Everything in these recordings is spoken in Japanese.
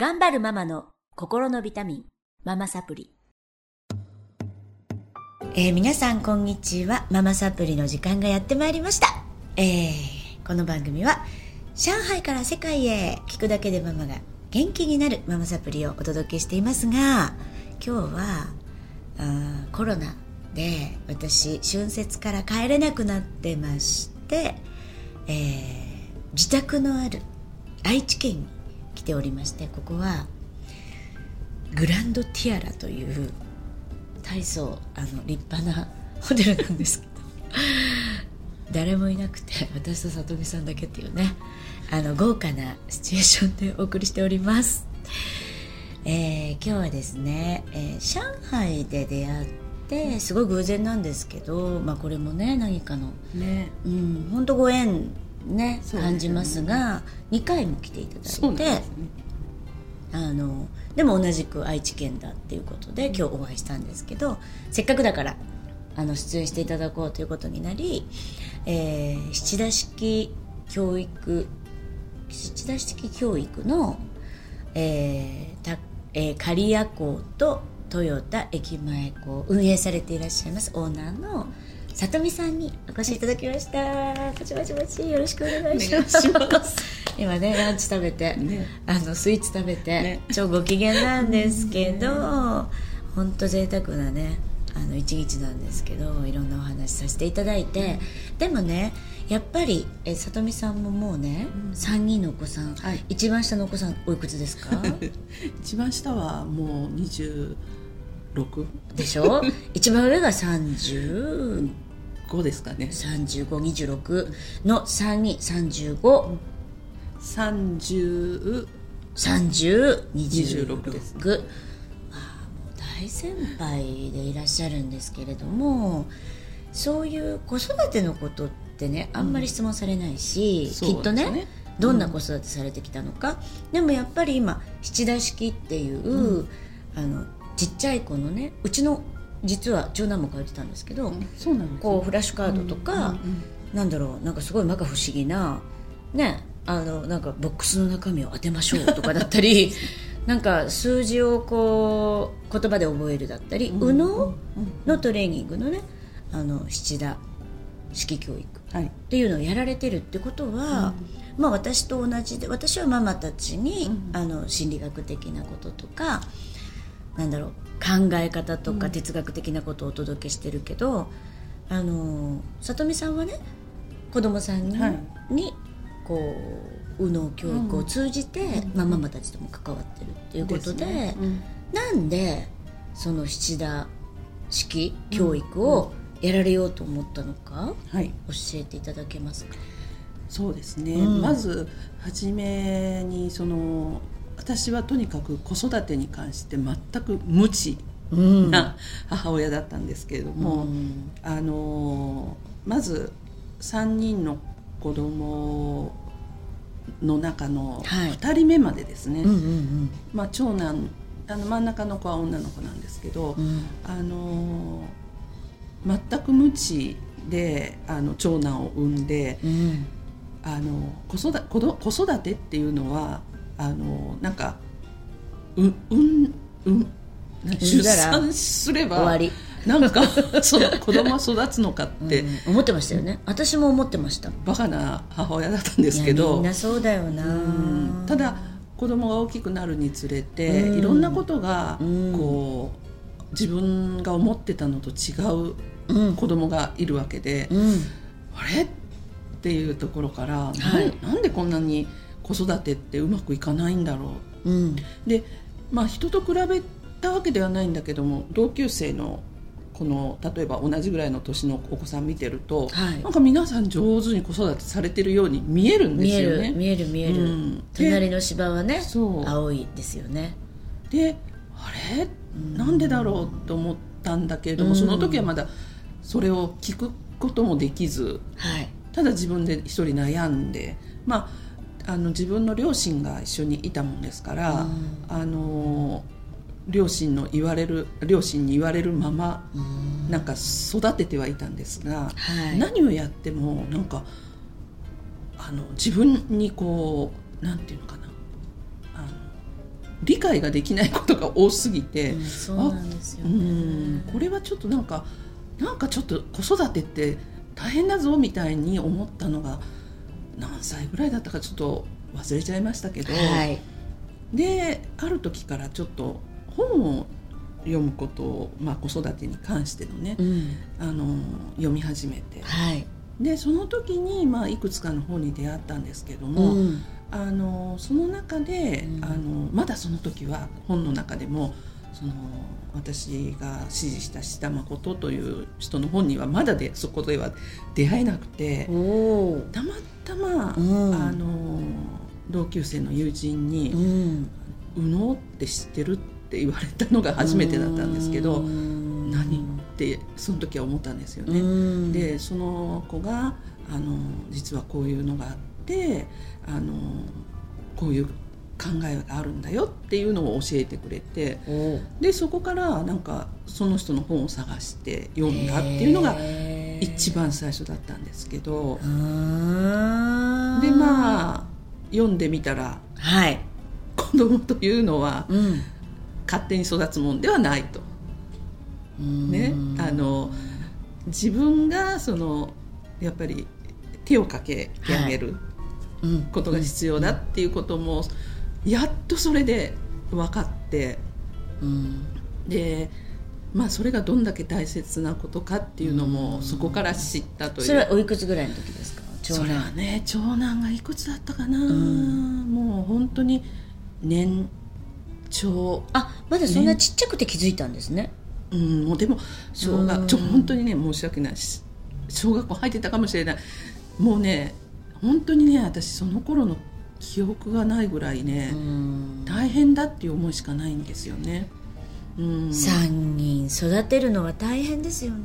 頑張るママの心のビタミン、ママサプリ。えー、皆さんこんにちは。ママサプリの時間がやってまいりました。えー、この番組は、上海から世界へ聞くだけでママが元気になるママサプリをお届けしていますが、今日は、あコロナで私春節から帰れなくなってまして、えー、自宅のある愛知県に来ておりましてここはグランドティアラという大層あの立派なホテルなんですけど誰もいなくて私と里美さんだけっていうねあの豪華なシチュエーションでお送りしております、えー、今日はですね、えー、上海で出会ってすごい偶然なんですけど、まあ、これもね何かの、ね。うん、本当ご縁ね感じますが2回も来ていただいて、ね、あのでも同じく愛知県だっていうことで今日お会いしたんですけどせっかくだからあの出演していただこうということになり、えー、七田式教育七田式教育の、えーたえー、刈谷港と豊田駅前港運営されていらっしゃいますオーナーのさとみさんにお越しいただきました。パチパチパチよろしくお願いします。今ねランチ食べて、ね、あのスイーツ食べて、ね、超ご機嫌なんですけど、本当贅沢なねあの一日なんですけどいろんなお話させていただいて、うん、でもねやっぱりえ里美さんももうね、うん、3人のお子さん、はい、一番下のお子さんおいくつですか？一番下はもう26でしょ？一番上が30 5ですかね。3526の3に35 30 3026です、ね、あもう大先輩でいらっしゃるんですけれどもそういう子育てのことってねあんまり質問されないし、うん、きっとね、ね、どんな子育てされてきたのか、うん、でもやっぱり今七田式っていう、うん、あのちっちゃい子のねうちの実は長男も書いてたんですけど、そうなんです、こうフラッシュカードとか、うんうんうん、なんだろうなんかすごい摩訶不思議なねあのなんかボックスの中身を当てましょうとかだったり なんか数字をこう言葉で覚えるだったり、右脳のトレーニングのねあの七田式教育っていうのをやられてるってことは、まあ、私と同じで私はママたちに、あの心理学的なこととかなんだろう考え方とか哲学的なことをお届けしてるけど、うん、あの里見さんはね子供さんにはい、にこう右脳教育を通じて、うん、まあ、ママたちとも関わってるっていうことで、ね。うん、なんでその七田式教育をやられようと思ったのか、はい、教えていただけますか？そうですね、まず初めにその私はとにかく子育てに関して全く無知な母親だったんですけれども、うん、あのまず3人の子供の中の2人目までですね、まあ、長男あの真ん中の子は女の子なんですけど、うん、あの全く無知であの長男を産んで、うん、あの子育子育てっていうのはあのなんかううんうん出産すれば終わり。なんか その子供は育つのかって、うん、思ってましたよね。私も思ってました。バカな母親だったんですけど。みんなそうだよな、ただ子供が大きくなるにつれて、いろんなことがこう自分が思ってたのと違う子供がいるわけで、あれ？っていうところから、はい、なんでこんなに子育てってうまくいかないんだろう、うん、でまあ人と比べたわけではないんだけども同級生のこの例えば同じぐらいの年のお子さん見てると、はい、なんか皆さん上手に子育てされてるように見えるんですよね。見える見える見える、うん、隣の芝はね青いですよね。であれ、うん、なんでだろうと思ったんだけれども、うん、その時はまだそれを聞くこともできず、はい、ただ自分で一人悩んでまああの自分の両親が一緒にいたもんですから、うん、あの両親の言われる両親に言われるまま、うん、なんか育ててはいたんですが、はい、何をやってもなんかあの自分にこうなんていうのかなあの理解ができないことが多すぎて、うん、そうなんですよね。これはちょっとなんかなんかちょっと子育てって大変だぞみたいに思ったのが何歳ぐらいだったかちょっと忘れちゃいましたけど、はい、である時からちょっと本を読むことを、まあ、子育てに関してのね、うん、あの読み始めて、はい、でその時に、まあ、いくつかの本に出会ったんですけども、うん、あのその中で、うん、あのまだその時は本の中でもその私が支持した志田誠という人の本にはまだでそこでは出会えなくてたまたま、うん、あの同級生の友人に「右脳って知ってる?」って言われたのが初めてだったんですけど何？ってその時は思ったんですよね。でその子があの実はこういうのがあってあのこういう考えがあるんだよっていうのを教えてくれてでそこからなんかその人の本を探して読んだっていうのが一番最初だったんですけどでまあ読んでみたら、はい、子供というのは、うん、勝手に育つもんではないと。ね、あの自分がそのやっぱり手をかけてあげることが必要だっていうことも、やっとそれで分かって、うん、でまあそれがどんだけ大切なことかっていうのもそこから知ったという、それはおいくつぐらいの時ですか？それはね長男がいくつだったかな、うん、もう本当に年長。あまだそんなちっちゃくて気づいたんですね、うん、もうでも小学ちょ本当にね申し訳ないし小学校入ってたかもしれない。もうね本当にね私その頃の記憶がないぐらいね大変だっていう思いしかないんですよね。うん、3人育てるのは大変ですよね。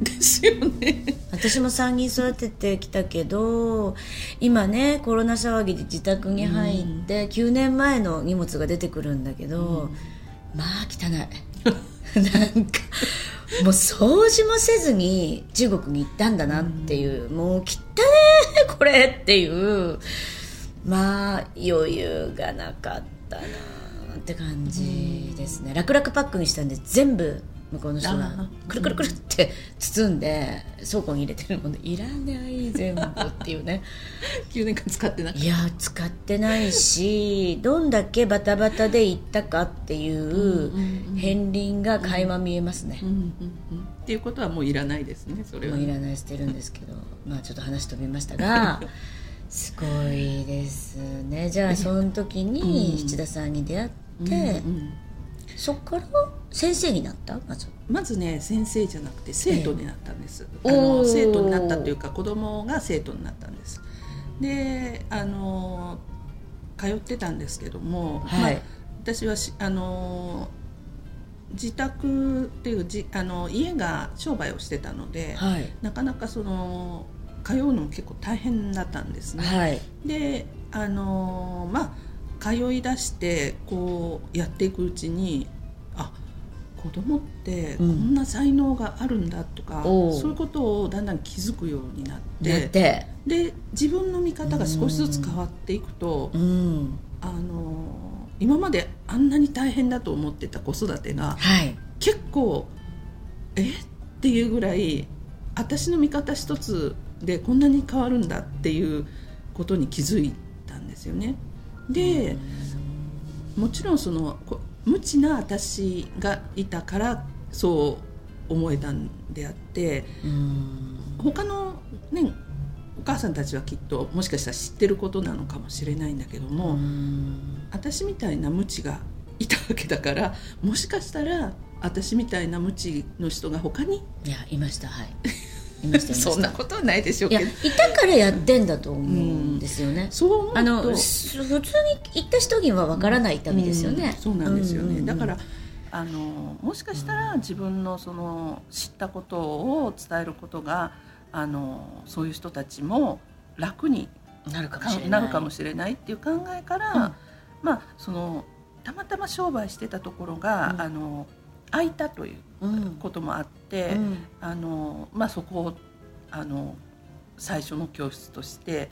ですよね。私も3人育ててきたけど今ねコロナ騒ぎで自宅に入って、うん、9年前の荷物が出てくるんだけど、うん、まあ汚い。なんかもう掃除もせずに中国に行ったんだなっていう、うん、もう汚ねこれっていうまあ余裕がなかったなって感じですね。楽々パックにしたんで全部向こうの人がくるくるくるって包んで倉庫に入れてるものいらない全部っていうね。9年間使ってないいや使ってないしどんだけバタバタで行ったかっていう片鱗が垣間見えますね、っていうことはもういらないですねそれは。もういらない捨てるんですけど。まあちょっと話飛びましたが すごいですね。じゃあその時に七田さんに出会って、うんうん、そこから先生になった？まず。まずね先生じゃなくて生徒になったんです、えー、あの生徒になったというか子供が生徒になったんです。であの通ってたんですけども、はい、まあ、私はあの自宅っていうじあの家が商売をしてたので、はい、なかなかその通うのも結構大変だったんですね。はい、であのまあ通い出してこうやっていくうちにあ子供ってこんな才能があるんだとか、う。ん、そういうことをだんだん気づくようになってで自分の見方が少しずつ変わっていくと、うん、あの今まであんなに大変だと思ってた子育てが、はい、結構え？っていうぐらい私の見方一つでこんなに変わるんだっていうことに気づいたんですよね。でもちろんその無知な私がいたからそう思えたんであって他のねお母さんたちはきっともしかしたら知ってることなのかもしれないんだけども私みたいな無知がいたわけだからもしかしたら私みたいな無知の人が他にいやいました。はい そんなことはないでしょうけど。いたからやってんだと思うんですよね、あの普通に行った人にはわからない旅ですよね、うん、そうなんですよね、だからあのもしかしたら自分のその知ったことを伝えることがあのそういう人たちも楽になるかもしれない。なるかもしれない。っていう考えから、うん、まあそのたまたま商売してたところが、あの空いたということもあって、うん、あのまあ、そこをあの最初の教室として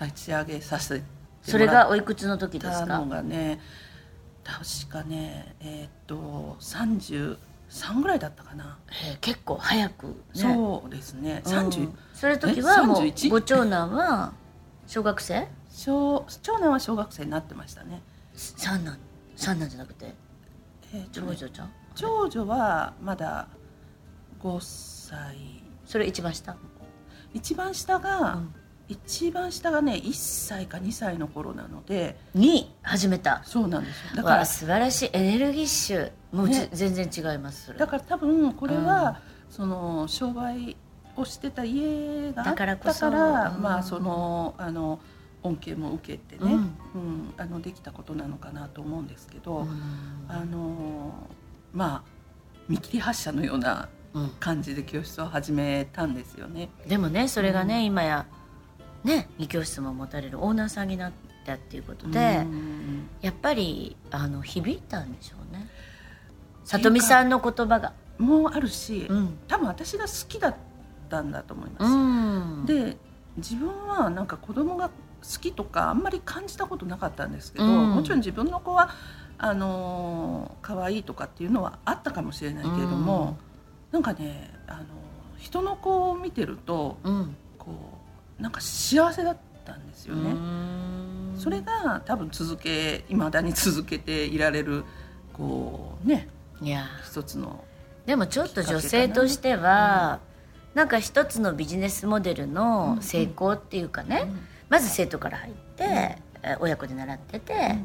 立ち上げさせてそれがおいくつの時ですか？のがね確かねえー、っと33ぐらいだったかな。結構早く、ね、そうですね。30、うん、それ時はもうご長男は小学生？小長男は小学生になってましたね。三男三男じゃなくて、えー、長女ちゃん長女はまだ5歳。それ一番下？一番下が、うん、一番下がね1歳か2歳の頃なので。に始めた。そうなんですよ。だから素晴らしい。エネルギッシュもう、ね、全然違います。だから多分これは、うん、その商売をしてた家があったからまあそのあの恩恵も受けてね、うん、うん、あのできたことなのかなと思うんですけど、うん、あのまあ見切り発車のような感じで教室を始めたんですよね。でもねそれがね、うん、今やね2教室も持たれるオーナーさんになったっていうことで、やっぱりあの響いたんでしょうね。里見さんの言葉が。もあるし、多分私が好きだったんだと思います。で自分はなんか子供が好きとかあんまり感じたことなかったんですけど、うん、もちろん自分の子はあの可愛いとかっていうのはあったかもしれないけれども、うん、なんかねあの人の子を見てると、うん、こうなんか幸せだったんですよね。それが多分続けいまだに続けていられるこうねいや。一つのでもちょっと女性としては、うん、なんか一つのビジネスモデルの成功っていうかね、うん。まず生徒から入って、親子で習ってて、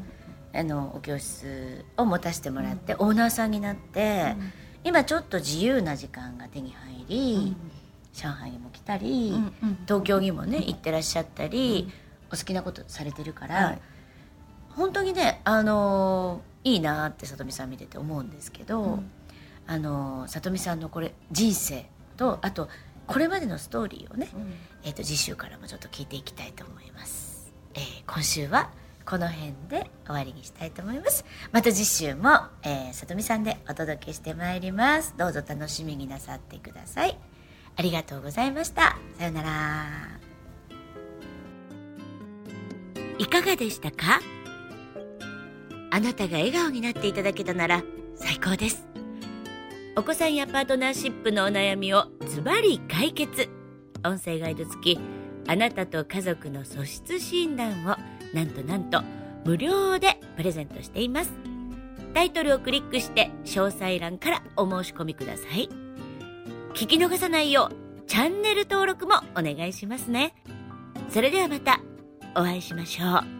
あのお教室を持たせてもらって、オーナーさんになって、今ちょっと自由な時間が手に入り、上海にも来たり、東京にもね行ってらっしゃったり、お好きなことされてるから、はい、本当にねあのいいなって里見さん見てて思うんですけど、うん、あの里見さんのこれ人生とあとこれまでのストーリーをね、うん、えー、と次週からもちょっと聞いていきたいと思います、えー、今週はこの辺で終わりにしたいと思います。また次週も、えー、里見さんでお届けしてまいります。どうぞ楽しみになさってください。ありがとうございました。さようなら。いかがでしたか？あなたが笑顔になっていただけたなら最高です。お子さんやパートナーシップのお悩みをズバリ解決。音声ガイド付きあなたと家族の素質診断をなんとなんと無料でプレゼントしています。タイトルをクリックして詳細欄からお申し込みください。聞き逃さないようチャンネル登録もお願いしますね。それではまたお会いしましょう。